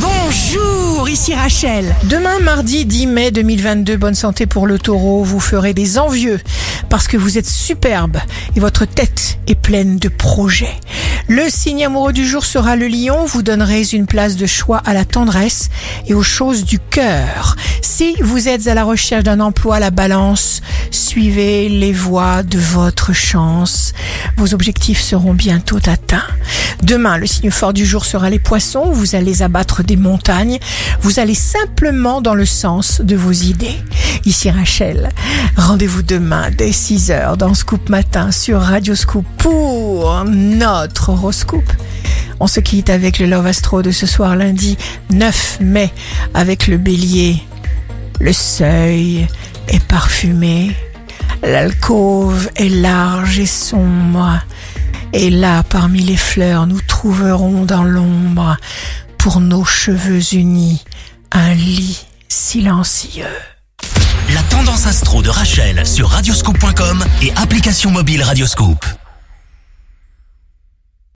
Bonjour, ici Rachel. Demain, mardi 10 mai 2022, bonne santé pour le taureau. Vous ferez des envieux parce que vous êtes superbe et votre tête est pleine de projets. Le signe amoureux du jour sera le lion. Vous donnerez une place de choix à la tendresse et aux choses du cœur. Si vous êtes à la recherche d'un emploi, la balance, suivez les voies de votre chance. Vos objectifs seront bientôt atteints. Demain, le signe fort du jour sera les poissons. Vous allez abattre des montagnes. Vous allez simplement dans le sens de vos idées. Ici Rachel. Rendez-vous demain dès 6h dans Scoop Matin sur Radio Scoop pour notre horoscope. On se quitte avec le Love Astro de ce soir lundi 9 mai avec le bélier. Le seuil est parfumé. L'alcôve est large et sombre. Et là, parmi les fleurs, nous trouverons dans l'ombre, pour nos cheveux unis, un lit silencieux. La tendance astro de Rachel sur radioscope.com et application mobile Radioscope.